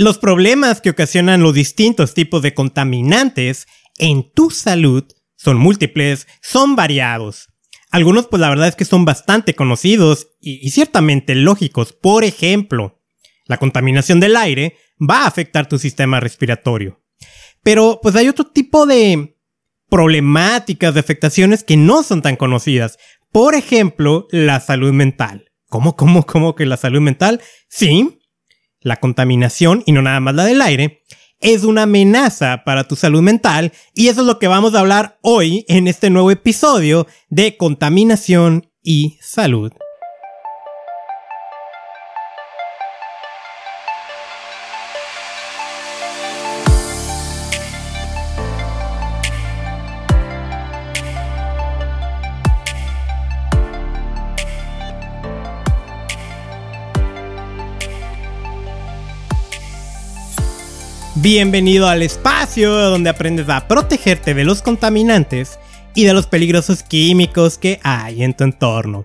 Los problemas que ocasionan los distintos tipos de contaminantes en tu salud son múltiples, son variados. Algunos pues la verdad es que son bastante conocidos y, ciertamente lógicos. Por ejemplo, la contaminación del aire va a afectar tu sistema respiratorio. Pero pues hay otro tipo de problemáticas, de afectaciones que no son tan conocidas. Por ejemplo, la salud mental. ¿Cómo, cómo, cómo que la salud mental? Sí, la contaminación, y no nada más la del aire, es una amenaza para tu salud mental y eso es lo que vamos a hablar hoy en este nuevo episodio de contaminación y salud. Bienvenido al espacio donde aprendes a protegerte de los contaminantes y de los peligrosos químicos que hay en tu entorno.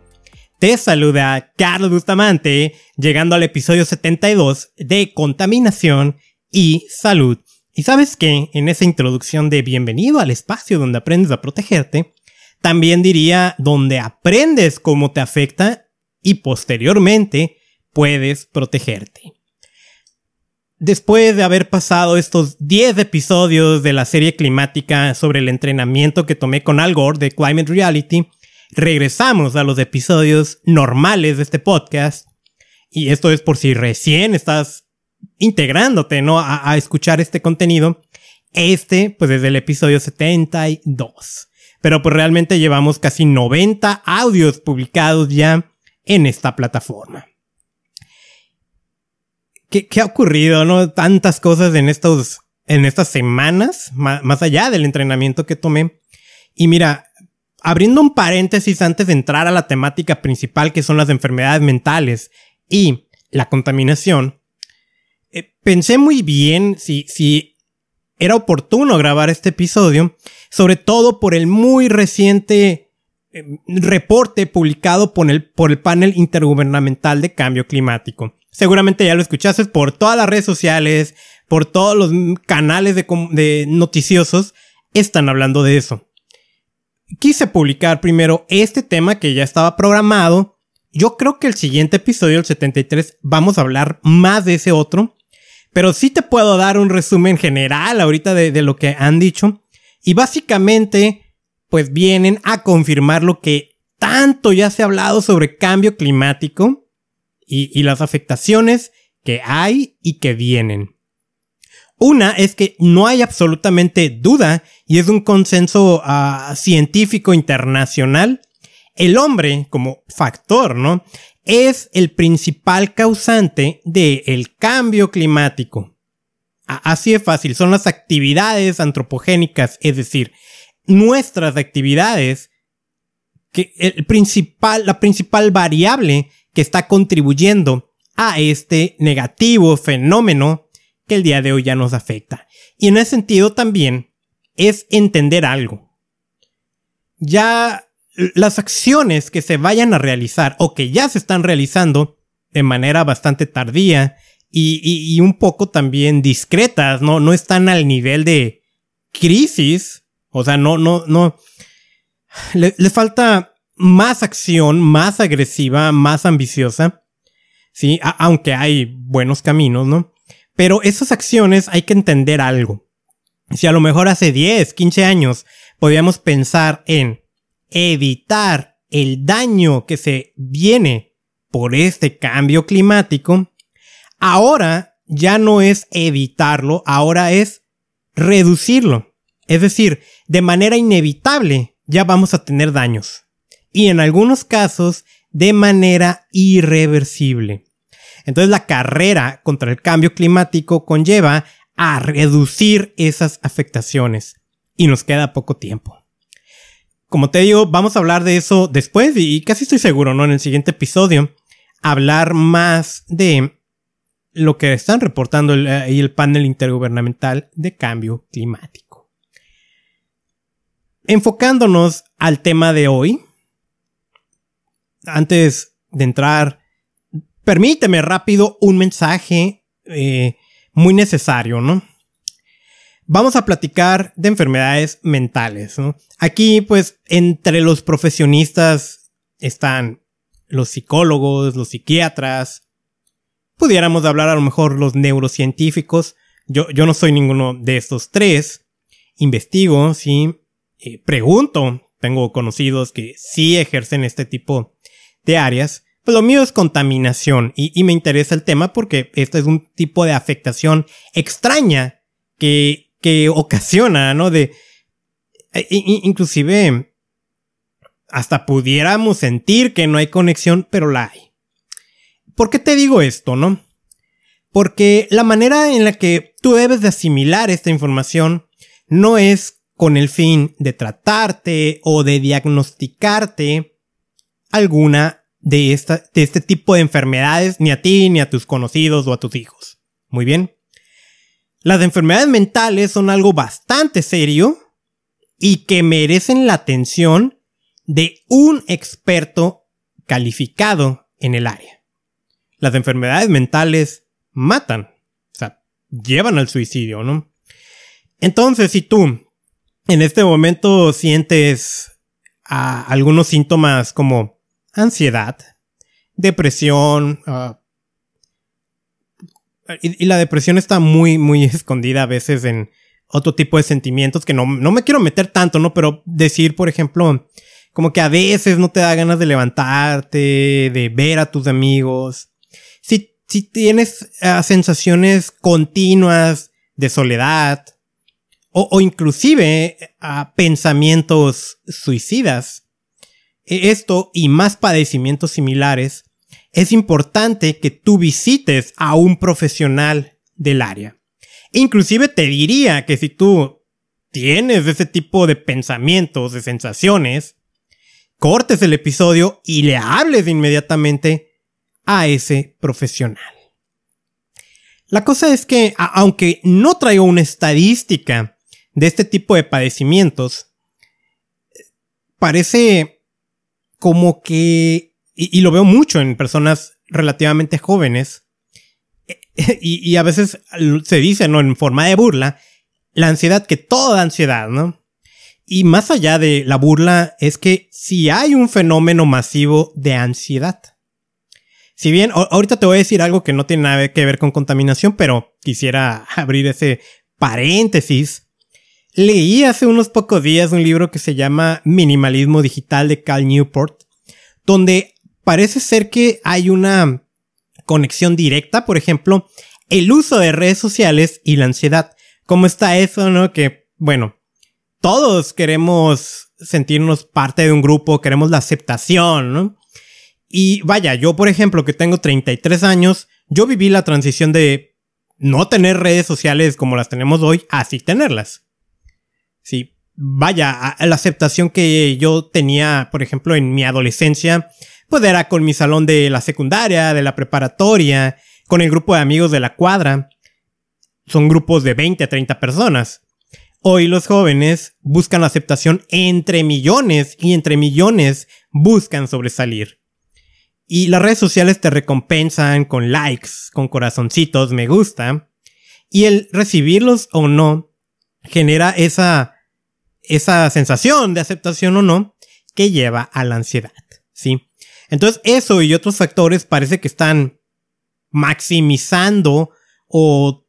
Te saluda Carlos Bustamante, llegando al episodio 72 de Contaminación y Salud. Y sabes que en esa introducción de Bienvenido al espacio donde aprendes a protegerte, también diría donde aprendes cómo te afecta y posteriormente puedes protegerte. Después de haber pasado estos 10 episodios de la serie climática sobre el entrenamiento que tomé con Al Gore de Climate Reality, regresamos a los episodios normales de este podcast. Y esto es por si recién estás integrándote, ¿no? A, escuchar este contenido. Este, pues desde el episodio 72. Pero pues realmente llevamos casi 90 audios publicados ya en esta plataforma. ¿Qué, ha ocurrido, no? Tantas cosas en estos, en estas semanas, más, allá del entrenamiento que tomé. Y mira, abriendo un paréntesis antes de entrar a la temática principal que son las enfermedades mentales y la contaminación, eh, pensé muy bien si, si era oportuno grabar este episodio, sobre todo por el muy reciente eh, reporte publicado por el, por el panel intergubernamental de cambio climático seguramente ya lo escuchaste por todas las redes sociales, por todos los canales de, noticiosos, están hablando de eso. Quise publicar primero este tema que ya estaba programado. Yo creo que el siguiente episodio, el 73, vamos a hablar más de ese otro. Pero sí te puedo dar un resumen general ahorita de, de lo que han dicho. Y básicamente, pues vienen a confirmar lo que tanto ya se ha hablado sobre cambio climático y, las afectaciones que hay y que vienen. Una es que no hay absolutamente duda, y es un consenso ah, científico internacional, el hombre como factor, ¿no? Es el principal causante del cambio climático. Así de fácil, son las actividades antropogénicas, es decir, nuestras actividades, que el principal, la principal variable que está contribuyendo a este negativo fenómeno que el día de hoy ya nos afecta. Y en ese sentido también es entender algo. Ya las acciones que se vayan a realizar o que ya se están realizando de manera bastante tardía y, un poco también discretas, ¿no? No están al nivel de crisis. O sea, no, no, no. Le falta más acción, más agresiva, más ambiciosa. Sí, aunque hay buenos caminos, ¿no? Pero esas acciones hay que entender algo. Si a lo mejor hace 10, 15 años podíamos pensar en evitar el daño que se viene por este cambio climático, ahora ya no es evitarlo, ahora es reducirlo. Es decir, de manera inevitable ya vamos a tener daños y en algunos casos de manera irreversible. Entonces la carrera contra el cambio climático conlleva a reducir esas afectaciones y nos queda poco tiempo. Como te digo, vamos a hablar de eso después y casi estoy seguro, ¿no? En el siguiente episodio, hablar más de lo que están reportando el, eh, el panel intergubernamental de cambio climático. Enfocándonos al tema de hoy, antes de entrar, permíteme rápido un mensaje. Eh, muy necesario, ¿no? Vamos a platicar de enfermedades mentales, ¿no? Aquí, pues, entre los profesionistas están los psicólogos, los psiquiatras, pudiéramos hablar a lo mejor los neurocientíficos. Yo, yo no soy ninguno de estos tres. Investigo, sí, eh, pregunto. Tengo conocidos que sí ejercen este tipo de áreas. Pues lo mío es contaminación y, me interesa el tema porque este es un tipo de afectación extraña que, que ocasiona, ¿no? De, e, inclusive, hasta pudiéramos sentir que no hay conexión, pero la hay. ¿Por qué te digo esto, no? Porque la manera en la que tú debes de asimilar esta información no es con el fin de tratarte o de diagnosticarte alguna de, esta, de este tipo de enfermedades ni a ti, ni a tus conocidos o a tus hijos. Muy bien. Las enfermedades mentales son algo bastante serio y que merecen la atención de un experto calificado en el área. Las enfermedades mentales matan, o sea, llevan al suicidio, ¿no? Entonces, si tú en este momento sientes ah, algunos síntomas como ansiedad, depresión, ah, y, la depresión está muy, muy escondida a veces en otro tipo de sentimientos que no, no me quiero meter tanto, ¿no? Pero decir, por ejemplo, como que a veces no te da ganas de levantarte, de ver a tus amigos. Si, si tienes ah, sensaciones continuas de soledad, o, o inclusive a pensamientos suicidas, esto y más padecimientos similares, es importante que tú visites a un profesional del área. Inclusive te diría que si tú tienes ese tipo de pensamientos, de sensaciones, cortes el episodio y le hables inmediatamente a ese profesional. La cosa es que, aunque no traigo una estadística de este tipo de padecimientos, parece como que y, lo veo mucho en personas relativamente jóvenes, y, y, a veces se dice, ¿no? En forma de burla, la ansiedad, que toda ansiedad, ¿no? Y más allá de la burla, es que si hay un fenómeno masivo de ansiedad. Si bien, ahorita te voy a decir algo que no tiene nada que ver con contaminación, pero quisiera abrir ese paréntesis. Leí hace unos pocos días un libro que se llama Minimalismo Digital de Cal Newport, donde parece ser que hay una conexión directa, por ejemplo, el uso de redes sociales y la ansiedad. ¿Cómo está eso, no? Que, bueno, todos queremos sentirnos parte de un grupo, queremos la aceptación, ¿no? Y vaya, yo, por ejemplo, que tengo 33 años, yo viví la transición de no tener redes sociales como las tenemos hoy, así tenerlas. Sí, vaya, la aceptación que yo tenía, por ejemplo, en mi adolescencia, pues era con mi salón de la secundaria, de la preparatoria, con el grupo de amigos de la cuadra. Son grupos de 20 a 30 personas. Hoy los jóvenes buscan aceptación entre millones y entre millones buscan sobresalir. Y las redes sociales te recompensan con likes, con corazoncitos, me gusta. Y el recibirlos o no genera esa, esa sensación de aceptación o no que lleva a la ansiedad, ¿sí? Entonces eso y otros factores parece que están maximizando o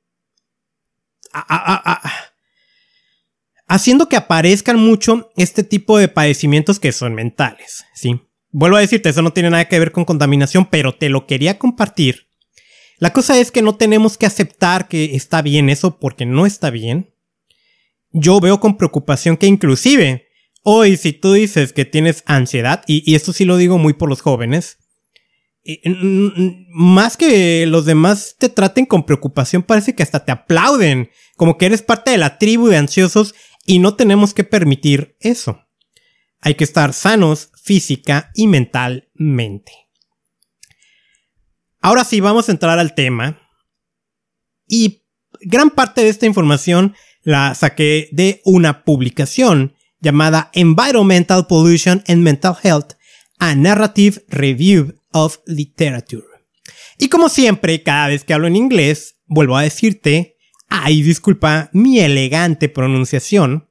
haciendo que aparezcan mucho este tipo de padecimientos que son mentales, ¿sí? Vuelvo a decirte, eso no tiene nada que ver con contaminación, pero te lo quería compartir. La cosa es que no tenemos que aceptar que está bien eso porque no está bien. Yo veo con preocupación que inclusive Hoy, si tú dices que tienes ansiedad, y, esto sí lo digo muy por los jóvenes, más que los demás te traten con preocupación, parece que hasta te aplauden, como que eres parte de la tribu de ansiosos y no tenemos que permitir eso. Hay que estar sanos física y mentalmente. Ahora sí, vamos a entrar al tema. Y gran parte de esta información la saqué de una publicación llamada Environmental Pollution and Mental Health, a Narrative Review of Literature. Y como siempre, cada vez que hablo en inglés, vuelvo a decirte, ay, disculpa mi elegante pronunciación.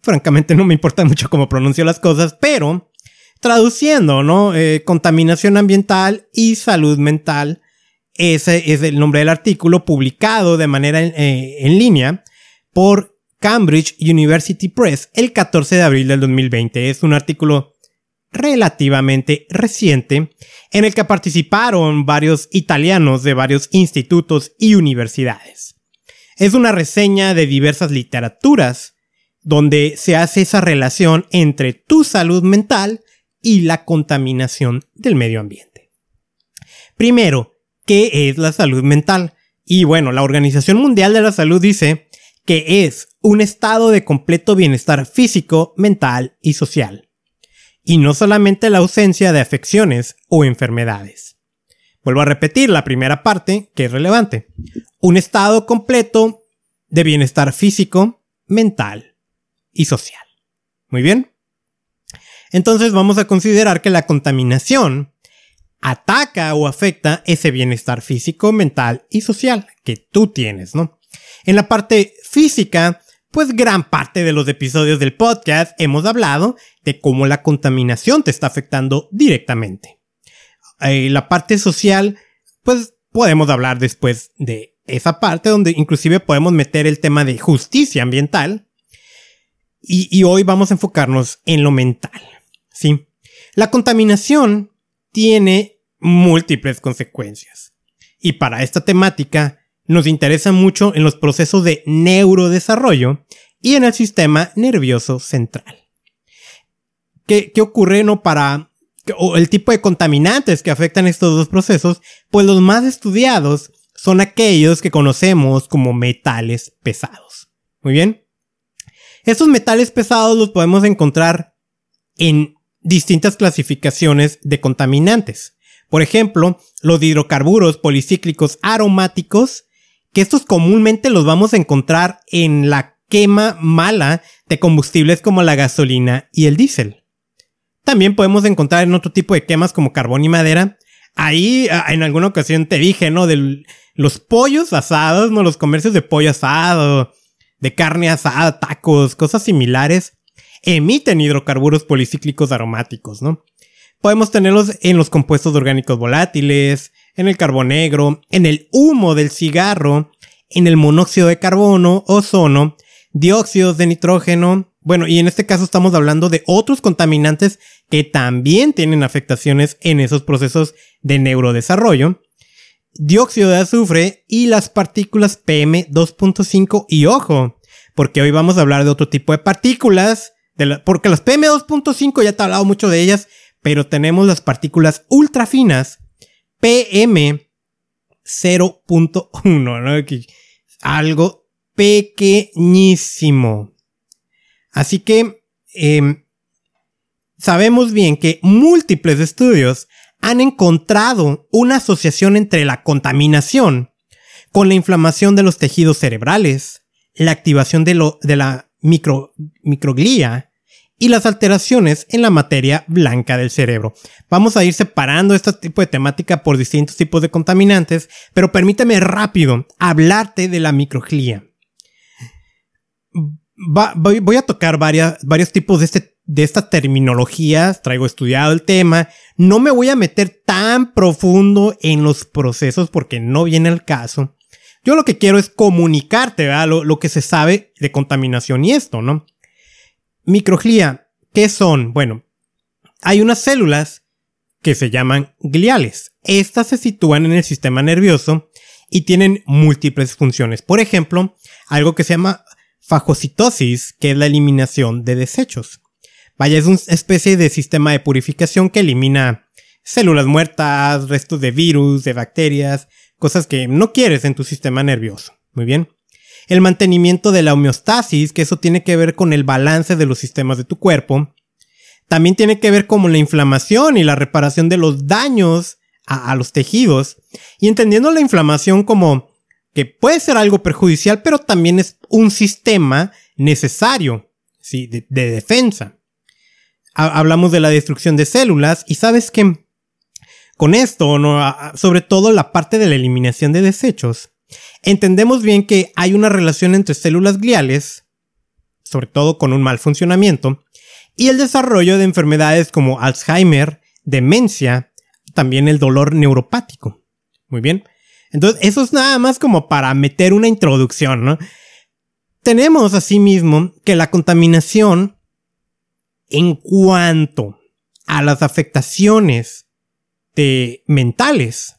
Francamente no me importa mucho cómo pronuncio las cosas, pero traduciendo, ¿no? Eh, contaminación ambiental y salud mental. Ese es el nombre del artículo publicado de manera eh, en línea por Cambridge University Press el 14 de abril del 2020. Es un artículo relativamente reciente en el que participaron varios italianos de varios institutos y universidades. Es una reseña de diversas literaturas donde se hace esa relación entre tu salud mental y la contaminación del medio ambiente. Primero, ¿qué es la salud mental? Y bueno, la Organización Mundial de la Salud dice que es un estado de completo bienestar físico, mental y social y no solamente la ausencia de afecciones o enfermedades. Vuelvo a repetir la primera parte, que es relevante. Un estado completo de bienestar físico, mental y social. Muy bien. Entonces vamos a considerar que la contaminación ataca o afecta ese bienestar físico, mental y social que tú tienes, ¿no? En la parte física, pues gran parte de los episodios del podcast hemos hablado de cómo la contaminación te está afectando directamente. Eh, la parte social, pues podemos hablar después de esa parte donde inclusive podemos meter el tema de justicia ambiental. Y, y hoy vamos a enfocarnos en lo mental. ¿sí? La contaminación tiene múltiples consecuencias. Y para esta temática nos interesa mucho en los procesos de neurodesarrollo y en el sistema nervioso central. ¿Qué, ocurre no para o el tipo de contaminantes que afectan estos dos procesos? Pues los más estudiados son aquellos que conocemos como metales pesados. Muy bien. Estos metales pesados los podemos encontrar en distintas clasificaciones de contaminantes. Por ejemplo, los hidrocarburos policíclicos aromáticos que estos comúnmente los vamos a encontrar en la quema mala de combustibles como la gasolina y el diésel. También podemos encontrar en otro tipo de quemas como carbón y madera. Ahí en alguna ocasión te dije, ¿no? De los pollos asados, ¿no? Los comercios de pollo asado, de carne asada, tacos, cosas similares, emiten hidrocarburos policíclicos aromáticos, ¿no? Podemos tenerlos en los compuestos orgánicos volátiles, en el carbón negro, en el humo del cigarro, en el monóxido de carbono, ozono, dióxidos de nitrógeno. Bueno, y en este caso estamos hablando de otros contaminantes que también tienen afectaciones en esos procesos de neurodesarrollo. Dióxido de azufre y las partículas PM2.5 y ojo, porque hoy vamos a hablar de otro tipo de partículas, porque las PM2.5 ya te he hablado mucho de ellas, pero tenemos las partículas ultra finas PM 0.1, ¿no? Algo pequeñísimo. Así que em, sabemos bien que múltiples estudios han encontrado una asociación entre la contaminación con la inflamación de los tejidos cerebrales, la activación de, la micro, microglía y las alteraciones en la materia blanca del cerebro. Vamos a ir separando este tipo de temática por distintos tipos de contaminantes, pero permíteme rápido hablarte de la microglía. voy, a tocar varios tipos de, este, de esta terminología, traigo estudiado el tema, no me voy a meter tan profundo en los procesos porque no viene el caso. Yo lo que quiero es comunicarte lo que se sabe de contaminación y esto, ¿no? Microglía, ¿qué son? Bueno, hay unas células que se llaman gliales. Estas se sitúan en el sistema nervioso y tienen múltiples funciones. Por ejemplo, algo que se llama fagocitosis, que es la eliminación de desechos. Vaya, es una especie de sistema de purificación que elimina células muertas, restos de virus, de bacterias, cosas que no quieres en tu sistema nervioso. Muy bien el mantenimiento de la homeostasis, que eso tiene que ver con el balance de los sistemas de tu cuerpo. También tiene que ver con la inflamación y la reparación de los daños a, los tejidos. Y entendiendo la inflamación como que puede ser algo perjudicial, pero también es un sistema necesario, ¿sí? de, defensa. hablamos de la destrucción de células y sabes que con esto, ¿no? sobre todo la parte de la eliminación de desechos, entendemos bien que hay una relación entre células gliales, sobre todo con un mal funcionamiento, y el desarrollo de enfermedades como Alzheimer, demencia, también el dolor neuropático. Muy bien. Entonces, eso es nada más como para meter una introducción. Tenemos asimismo que la contaminación en cuanto a las afectaciones de mentales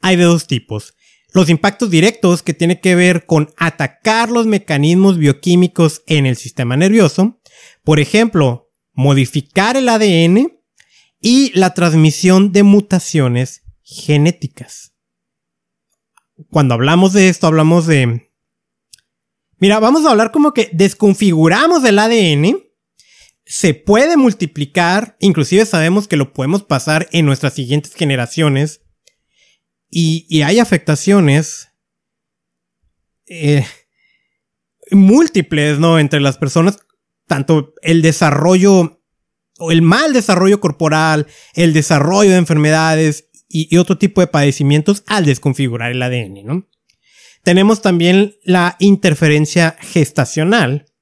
hay de dos tipos. Los impactos directos que tienen que ver con atacar los mecanismos bioquímicos en el sistema nervioso, por ejemplo, modificar el ADN y la transmisión de mutaciones genéticas. Cuando hablamos de esto, hablamos de... Mira, vamos a hablar como que desconfiguramos el ADN, se puede multiplicar, inclusive sabemos que lo podemos pasar en nuestras siguientes generaciones, y, hay afectaciones eh, múltiples, ¿no? Entre las personas, tanto el desarrollo o el mal desarrollo corporal, el desarrollo de enfermedades y, y, otro tipo de padecimientos al desconfigurar el ADN, ¿no? Tenemos también la interferencia gestacional.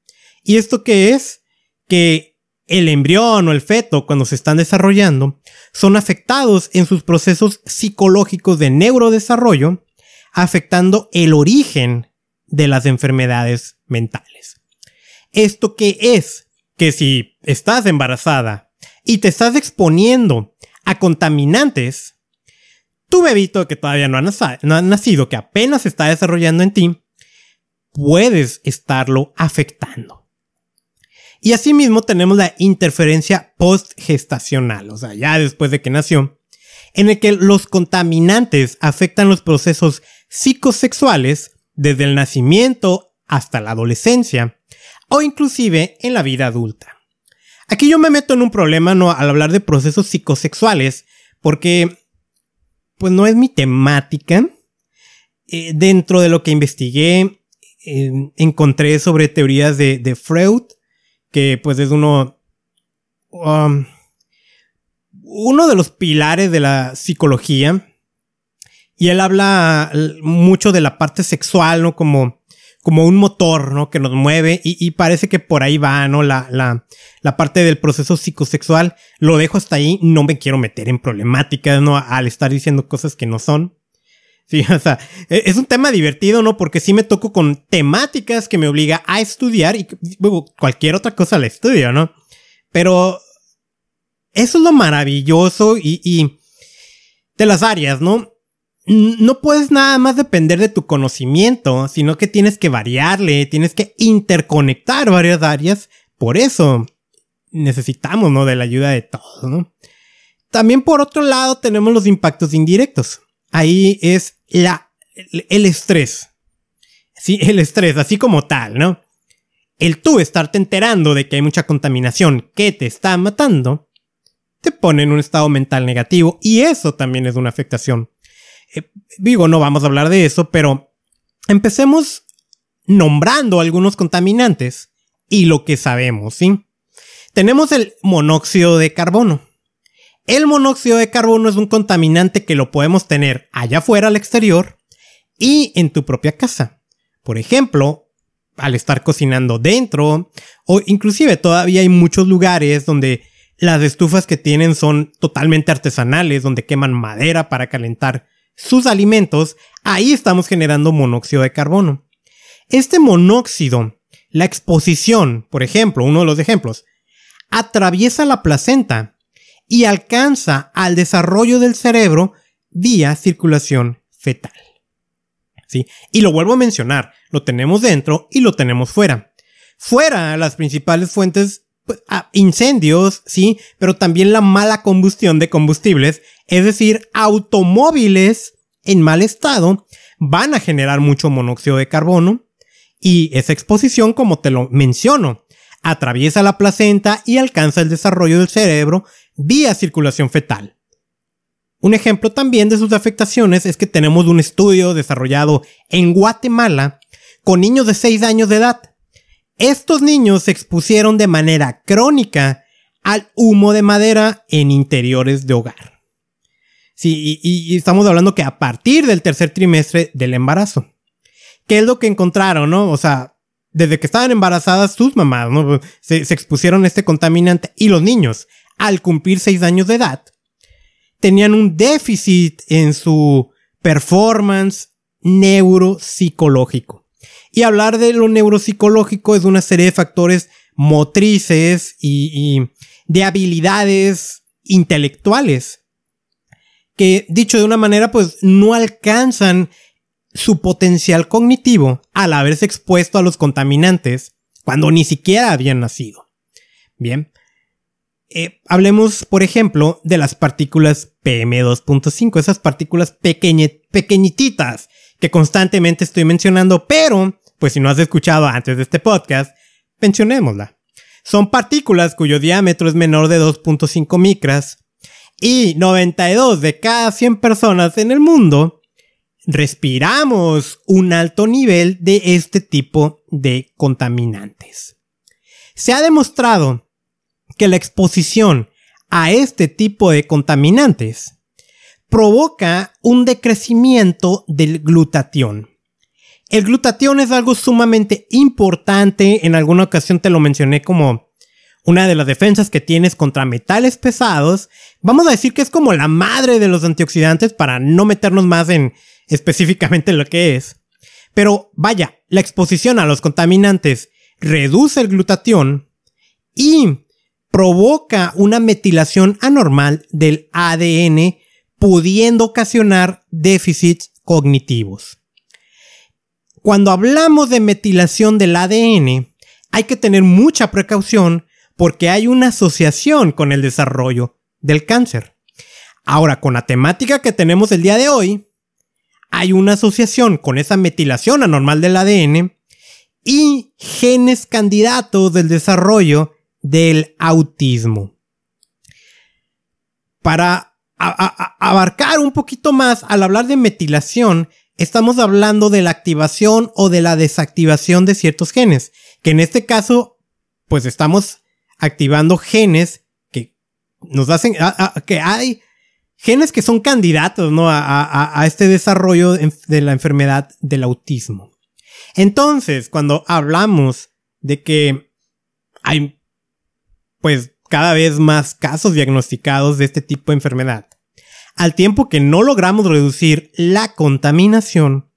¿Y esto qué es? Que el embrión o el feto, cuando se están desarrollando, son afectados en sus procesos psicológicos de neurodesarrollo, afectando el origen de las enfermedades mentales. ¿Esto qué es? Que si estás embarazada y te estás exponiendo a contaminantes, tu bebito que todavía no ha, nacido, que apenas está desarrollando en ti, puedes estarlo afectando. Y asimismo tenemos la interferencia postgestacional, o sea, ya después de que nació, en el que los contaminantes afectan los procesos psicosexuales desde el nacimiento hasta la adolescencia o inclusive en la vida adulta. Aquí yo me meto en un problema ¿no? al hablar de procesos psicosexuales porque pues no es mi temática. Eh, dentro de lo que investigué eh, encontré sobre teorías de, de Freud que pues es uno... Um, uno de los pilares de la psicología. Y él habla mucho de la parte sexual, ¿no? Como, como un motor, ¿no? Que nos mueve. Y, parece que por ahí va, ¿no? La, la, la, parte del proceso psicosexual. Lo dejo hasta ahí. No me quiero meter en problemáticas, ¿no? Al estar diciendo cosas que no son. Sí, o sea, e, es un tema divertido, ¿no? Porque sí me toco con temáticas que me obliga a estudiar y cualquier otra cosa la estudio, ¿no? Pero eso es lo maravilloso y, y de las áreas, ¿no? No puedes nada más depender de tu conocimiento, sino que tienes que variarle, tienes que interconectar varias áreas. Por eso necesitamos, ¿no? De la ayuda de todos, ¿no? También por otro lado tenemos los impactos indirectos ahí es la, el estrés. Sí, el estrés, así como tal, ¿no? El tú estarte enterando de que hay mucha contaminación que te está matando, te pone en un estado mental negativo y eso también es una afectación. Eh, digo, no vamos a hablar de eso, pero empecemos nombrando algunos contaminantes y lo que sabemos, ¿sí? Tenemos el monóxido de carbono. El monóxido de carbono es un contaminante que lo podemos tener allá afuera al exterior y en tu propia casa. Por ejemplo, al estar cocinando dentro o inclusive todavía hay muchos lugares donde las estufas que tienen son totalmente artesanales, donde queman madera para calentar sus alimentos, ahí estamos generando monóxido de carbono. Este monóxido, la exposición, por ejemplo, uno de los ejemplos, atraviesa la placenta y alcanza al desarrollo del cerebro vía circulación fetal. ¿Sí? Y lo vuelvo a mencionar, lo tenemos dentro y lo tenemos fuera. Fuera, las principales fuentes, pues, ah, incendios, sí, pero también la mala combustión de combustibles, es decir, automóviles en mal estado van a generar mucho monóxido de carbono y esa exposición, como te lo menciono, atraviesa la placenta y alcanza el desarrollo del cerebro vía circulación fetal. Un ejemplo también de sus afectaciones es que tenemos un estudio desarrollado en Guatemala con niños de 6 años de edad. Estos niños se expusieron de manera crónica al humo de madera en interiores de hogar. Sí, y, estamos hablando que a partir del tercer trimestre del embarazo. ¿Qué es lo que encontraron, no? O sea, desde que estaban embarazadas sus mamás. Se, expusieron a este contaminante y los niños, al cumplir seis años de edad, tenían un déficit en su performance neuropsicológico. Y hablar de lo neuropsicológico es una serie de factores motrices y de habilidades intelectuales que, dicho de una manera, pues no alcanzan su potencial cognitivo al haberse expuesto a los contaminantes cuando ni siquiera habían nacido. Bien. Eh, hablemos, por ejemplo, de las partículas PM2.5, esas partículas pequeñititas que constantemente estoy mencionando, pero, pues si no has escuchado antes de este podcast, mencionémosla. Son partículas cuyo diámetro es menor de 2.5 micras y 92 de cada 100 personas en el mundo respiramos un alto nivel de este tipo de contaminantes. Se ha demostrado que la exposición a este tipo de contaminantes provoca un decrecimiento del glutatión. El glutatión es algo sumamente importante, en alguna ocasión te lo mencioné como una de las defensas que tienes contra metales pesados. Vamos a decir que es como la madre de los antioxidantes para no meternos más en específicamente lo que es. Pero vaya, la exposición a los contaminantes reduce el glutatión y provoca una metilación anormal del ADN, pudiendo ocasionar déficits cognitivos. Cuando hablamos de metilación del ADN, hay que tener mucha precaución porque hay una asociación con el desarrollo del cáncer. Ahora, con la temática que tenemos el día de hoy, hay una asociación con esa metilación anormal del ADN y genes candidatos del desarrollo del autismo. Para abarcar un poquito más, al hablar de metilación, estamos hablando de la activación o de la desactivación de ciertos genes, que en este caso, pues estamos activando genes que nos hacen, que hay genes que son candidatos, ¿no? A, este desarrollo de la enfermedad del autismo. Entonces, cuando hablamos de que hay, pues, cada vez más casos diagnosticados de este tipo de enfermedad, al tiempo que no logramos reducir la contaminación,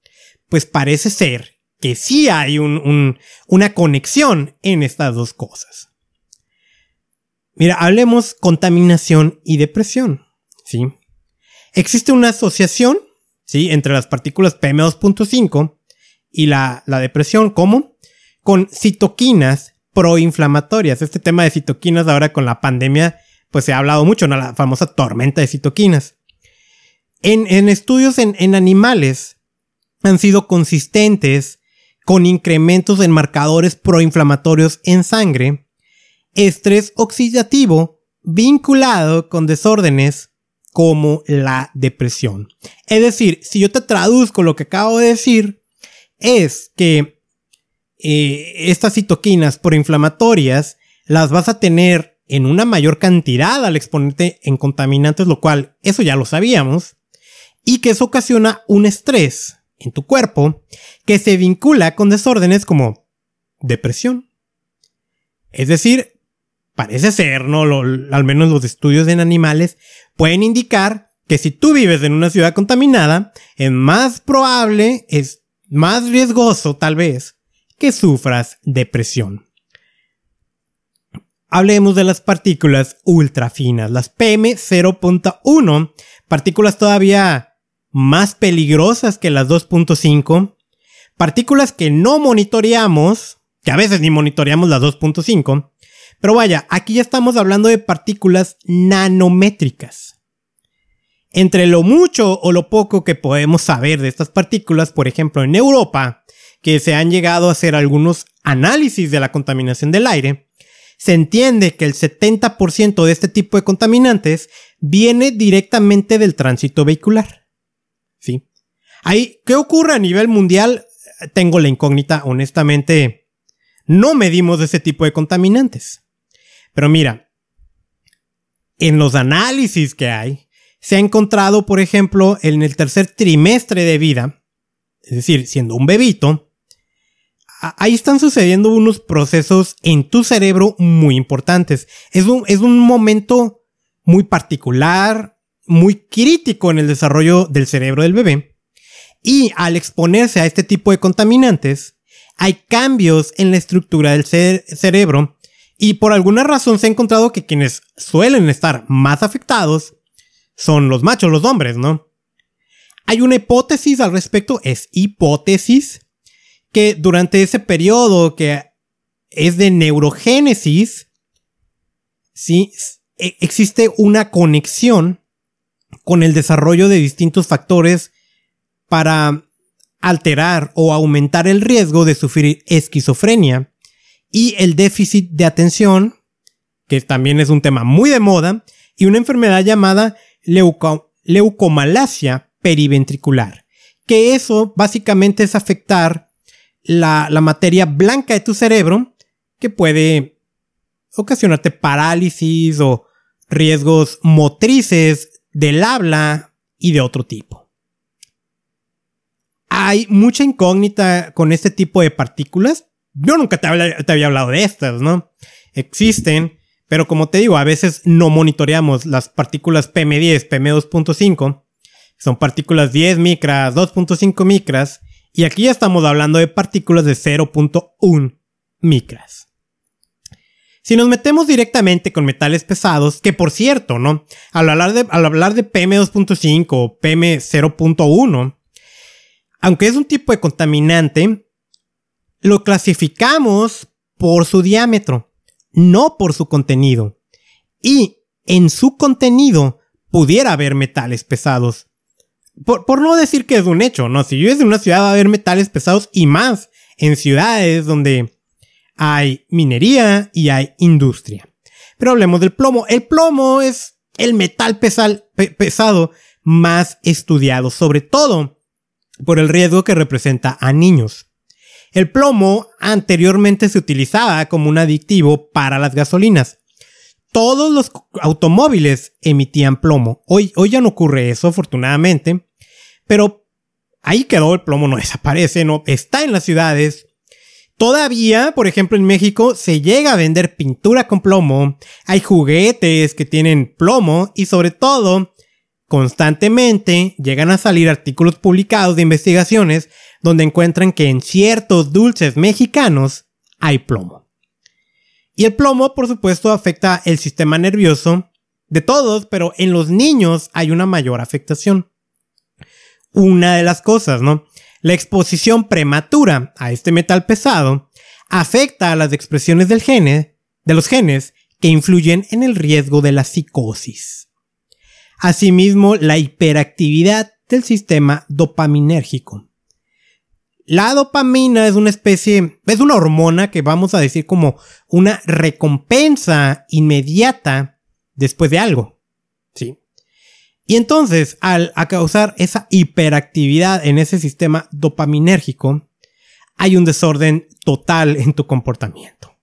pues parece ser que sí hay una conexión en estas dos cosas. Mira, hablemos contaminación y depresión, ¿sí? Existe una asociación, ¿sí? Entre las partículas PM2.5 y la, la depresión, ¿cómo? Con citoquinas proinflamatorias. Este tema de citoquinas ahora con la pandemia, pues se ha hablado mucho, ¿no? La famosa tormenta de citoquinas. En, en estudios en, en animales han sido consistentes con incrementos en marcadores proinflamatorios en sangre estrés oxidativo vinculado con desórdenes como la depresión. Es decir, si yo te traduzco lo que acabo de decir, es que eh, estas citoquinas proinflamatorias las vas a tener en una mayor cantidad al exponerte en contaminantes, lo cual eso ya lo sabíamos, y que eso ocasiona un estrés en tu cuerpo que se vincula con desórdenes como depresión. Es decir, parece ser, ¿no? al menos los estudios en animales pueden indicar que si tú vives en una ciudad contaminada, es más probable, es más riesgoso tal vez, que sufras depresión. Hablemos de las partículas ultrafinas, las PM0.1, partículas todavía más peligrosas que las 2.5, partículas que no monitoreamos, que a veces ni monitoreamos las 2.5, pero vaya, aquí ya estamos hablando de partículas nanométricas. Entre lo mucho o lo poco que podemos saber de estas partículas, por ejemplo en Europa, que se han llegado a hacer algunos análisis de la contaminación del aire, se entiende que el 70% de este tipo de contaminantes viene directamente del tránsito vehicular. ¿Sí? Ahí, ¿qué ocurre a nivel mundial? Tengo la incógnita, honestamente, no medimos ese tipo de contaminantes. Pero mira, en los análisis que hay, se ha encontrado, por ejemplo, en el tercer trimestre de vida, es decir, siendo un bebito, ahí están sucediendo unos procesos en tu cerebro muy importantes. Es un, es un momento muy particular, muy crítico en el desarrollo del cerebro del bebé. Y al exponerse a este tipo de contaminantes, hay cambios en la estructura del cerebro y por alguna razón se ha encontrado que quienes suelen estar más afectados son los machos, los hombres, ¿no? Hay una hipótesis al respecto, es hipótesis, que durante ese periodo que es de neurogénesis, sí, e, existe una conexión con el desarrollo de distintos factores para alterar o aumentar el riesgo de sufrir esquizofrenia y el déficit de atención, que también es un tema muy de moda, y una enfermedad llamada leucomalacia periventricular, que eso básicamente es afectar la, la materia blanca de tu cerebro, que puede ocasionarte parálisis o riesgos motrices del habla y de otro tipo. Hay mucha incógnita con este tipo de partículas. Yo nunca te, había hablado de estas, ¿no? Existen, pero como te digo, a veces no monitoreamos las partículas PM10, PM2.5. Son partículas 10 micras, 2.5 micras. Y aquí ya estamos hablando de partículas de 0.1 micras. Si nos metemos directamente con metales pesados, que por cierto, ¿no? Al hablar de, al hablar de PM2.5 o PM0.1, aunque es un tipo de contaminante, lo clasificamos por su diámetro, no por su contenido. Y en su contenido pudiera haber metales pesados. Por, por, no decir que es un hecho, ¿no? Si vives en una ciudad va a haber metales pesados y más en ciudades donde hay minería y hay industria. Pero hablemos del plomo. El plomo es el metal pesado más estudiado, sobre todo por el riesgo que representa a niños. El plomo anteriormente se utilizaba como un aditivo para las gasolinas. Todos los automóviles emitían plomo. Hoy, hoy ya no ocurre eso, afortunadamente. Pero ahí quedó, el plomo no desaparece, no está en las ciudades, Todavía, por ejemplo, en México se llega a vender pintura con plomo, hay juguetes que tienen plomo y sobre todo, constantemente llegan a salir artículos publicados de investigaciones donde encuentran que en ciertos dulces mexicanos hay plomo. Y el plomo, por supuesto, afecta el sistema nervioso de todos, pero en los niños hay una mayor afectación. Una de las cosas, ¿no? La exposición prematura a este metal pesado afecta a las expresiones del gene, de los genes que influyen en el riesgo de la psicosis. Asimismo, la hiperactividad del sistema dopaminérgico. La dopamina es una especie, es una hormona que vamos a decir como una recompensa inmediata después de algo. ¿Sí? Y entonces, al causar esa hiperactividad en ese sistema dopaminérgico, hay un desorden total en tu comportamiento.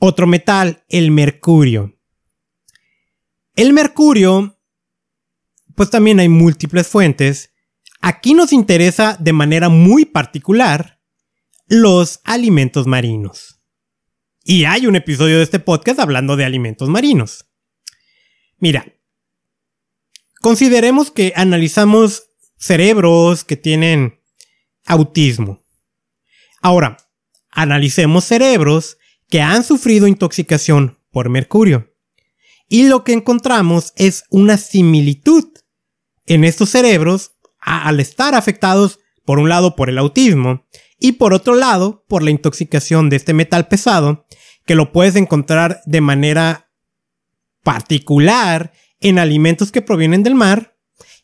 Otro metal, el mercurio. El mercurio, pues también hay múltiples fuentes. Aquí nos interesa de manera muy particular los alimentos marinos. Y hay un episodio de este podcast hablando de alimentos marinos. Mira, Consideremos que analizamos cerebros que tienen autismo. Ahora, analicemos cerebros que han sufrido intoxicación por mercurio. Y lo que encontramos es una similitud en estos cerebros al estar afectados por un lado por el autismo y por otro lado por la intoxicación de este metal pesado que lo puedes encontrar de manera particular en alimentos que provienen del mar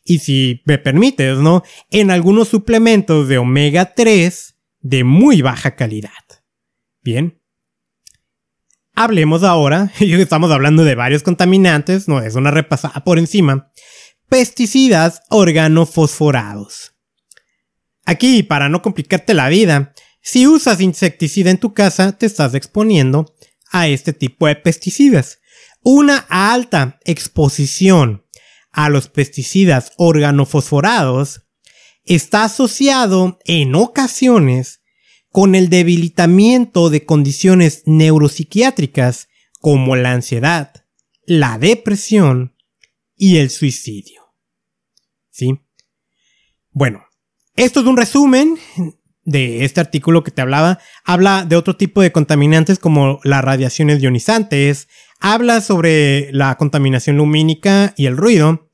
y si me permites, ¿no? En algunos suplementos de omega 3 de muy baja calidad. Bien. Hablemos ahora, estamos hablando de varios contaminantes, no es una repasada por encima. Pesticidas organofosforados. Aquí, para no complicarte la vida, si usas insecticida en tu casa, te estás exponiendo a este tipo de pesticidas una alta exposición a los pesticidas organofosforados está asociado en ocasiones con el debilitamiento de condiciones neuropsiquiátricas como la ansiedad, la depresión y el suicidio. ¿Sí? Bueno, esto es un resumen de este artículo que te hablaba. Habla de otro tipo de contaminantes como las radiaciones ionizantes, habla sobre la contaminación lumínica y el ruido.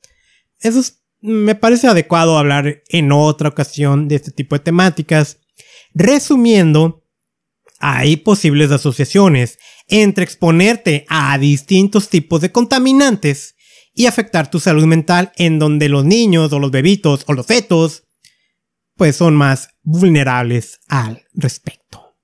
Eso me parece adecuado hablar en otra ocasión de este tipo de temáticas. Resumiendo, hay posibles asociaciones entre exponerte a distintos tipos de contaminantes y afectar tu salud mental en donde los niños o los bebitos o los fetos pues son más vulnerables al respecto.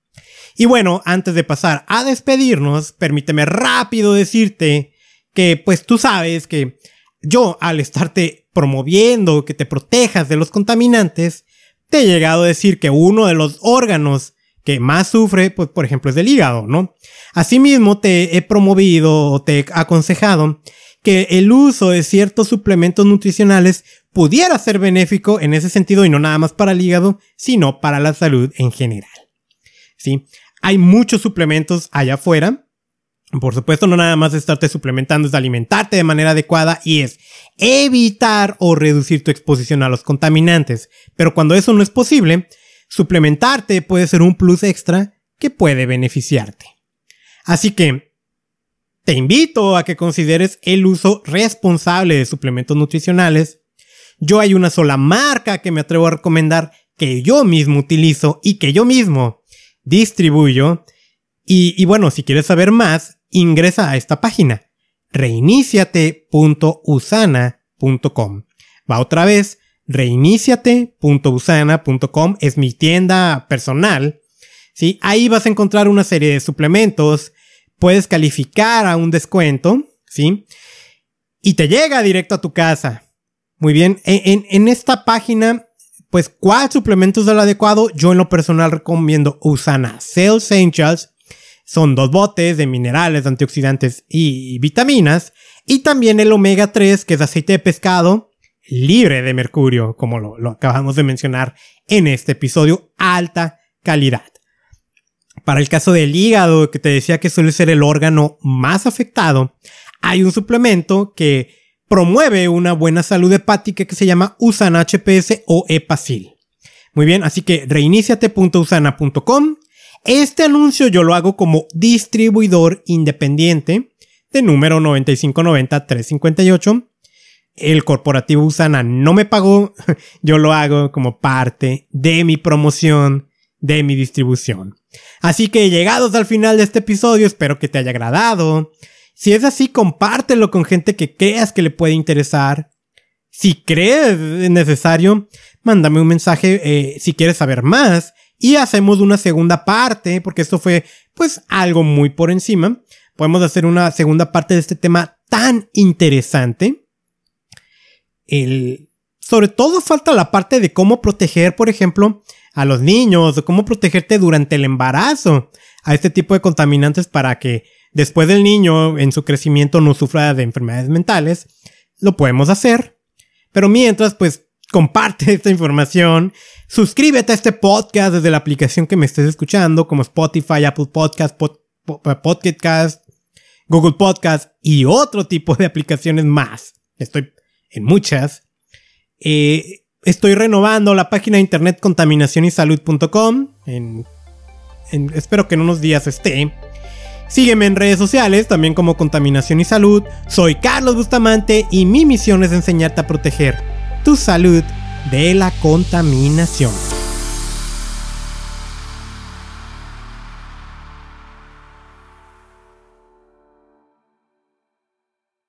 Y bueno, antes de pasar a despedirnos, permíteme rápido decirte que pues tú sabes que yo al estarte promoviendo que te protejas de los contaminantes, te he llegado a decir que uno de los órganos que más sufre, pues por ejemplo, es del hígado, ¿no? Asimismo, te he promovido o te he aconsejado que el uso de ciertos suplementos nutricionales pudiera ser benéfico en ese sentido y no nada más para el hígado, sino para la salud en general. ¿Sí? Hay muchos suplementos allá afuera. Por supuesto, no nada más estarte suplementando, es alimentarte de manera adecuada y es evitar o reducir tu exposición a los contaminantes. Pero cuando eso no es posible, suplementarte puede ser un plus extra que puede beneficiarte. Así que te invito a que consideres el uso responsable de suplementos nutricionales. Yo hay una sola marca que me atrevo a recomendar que yo mismo utilizo y que yo mismo distribuyo. Y, bueno, si quieres saber más, ingresa a esta página reiniciate.usana.com. Va otra vez, reiniciate.usana.com es mi tienda personal. ¿sí? Ahí vas a encontrar una serie de suplementos, puedes calificar a un descuento, ¿sí? Y te llega directo a tu casa. Muy bien, en, en esta página, pues, ¿cuál suplemento es el adecuado? Yo en lo personal recomiendo Usana Cell Essentials son dos botes de minerales, antioxidantes y vitaminas. Y también el omega 3, que es aceite de pescado libre de mercurio, como lo, acabamos de mencionar en este episodio, alta calidad. Para el caso del hígado, que te decía que suele ser el órgano más afectado, hay un suplemento que promueve una buena salud hepática que se llama Usan HPS o Epacil. Muy bien, así que reiniciate.usana.com este anuncio yo lo hago como distribuidor independiente de número 9590-358. El corporativo Usana no me pagó, yo lo hago como parte de mi promoción, de mi distribución. Así que llegados al final de este episodio, espero que te haya agradado. Si es así, compártelo con gente que creas que le puede interesar. Si crees necesario, mándame un mensaje eh, si quieres saber más y hacemos una segunda parte, porque esto fue pues algo muy por encima. Podemos hacer una segunda parte de este tema tan interesante. El, sobre todo falta la parte de cómo proteger, por ejemplo, a los niños, o cómo protegerte durante el embarazo a este tipo de contaminantes para que después del niño en su crecimiento no sufra de enfermedades mentales. Lo podemos hacer. Pero mientras, pues comparte esta información, suscríbete a este podcast desde la aplicación que me estés escuchando, como Spotify, Apple Podcast, Podcast, Google Podcast y otro tipo de aplicaciones más. Estoy en muchas. Eh, estoy renovando la página de internet contaminacionysalud.com. Espero que en unos días esté. Sígueme en redes sociales, también como Contaminación y Salud. Soy Carlos Bustamante y mi misión es enseñarte a proteger tu salud de la contaminación.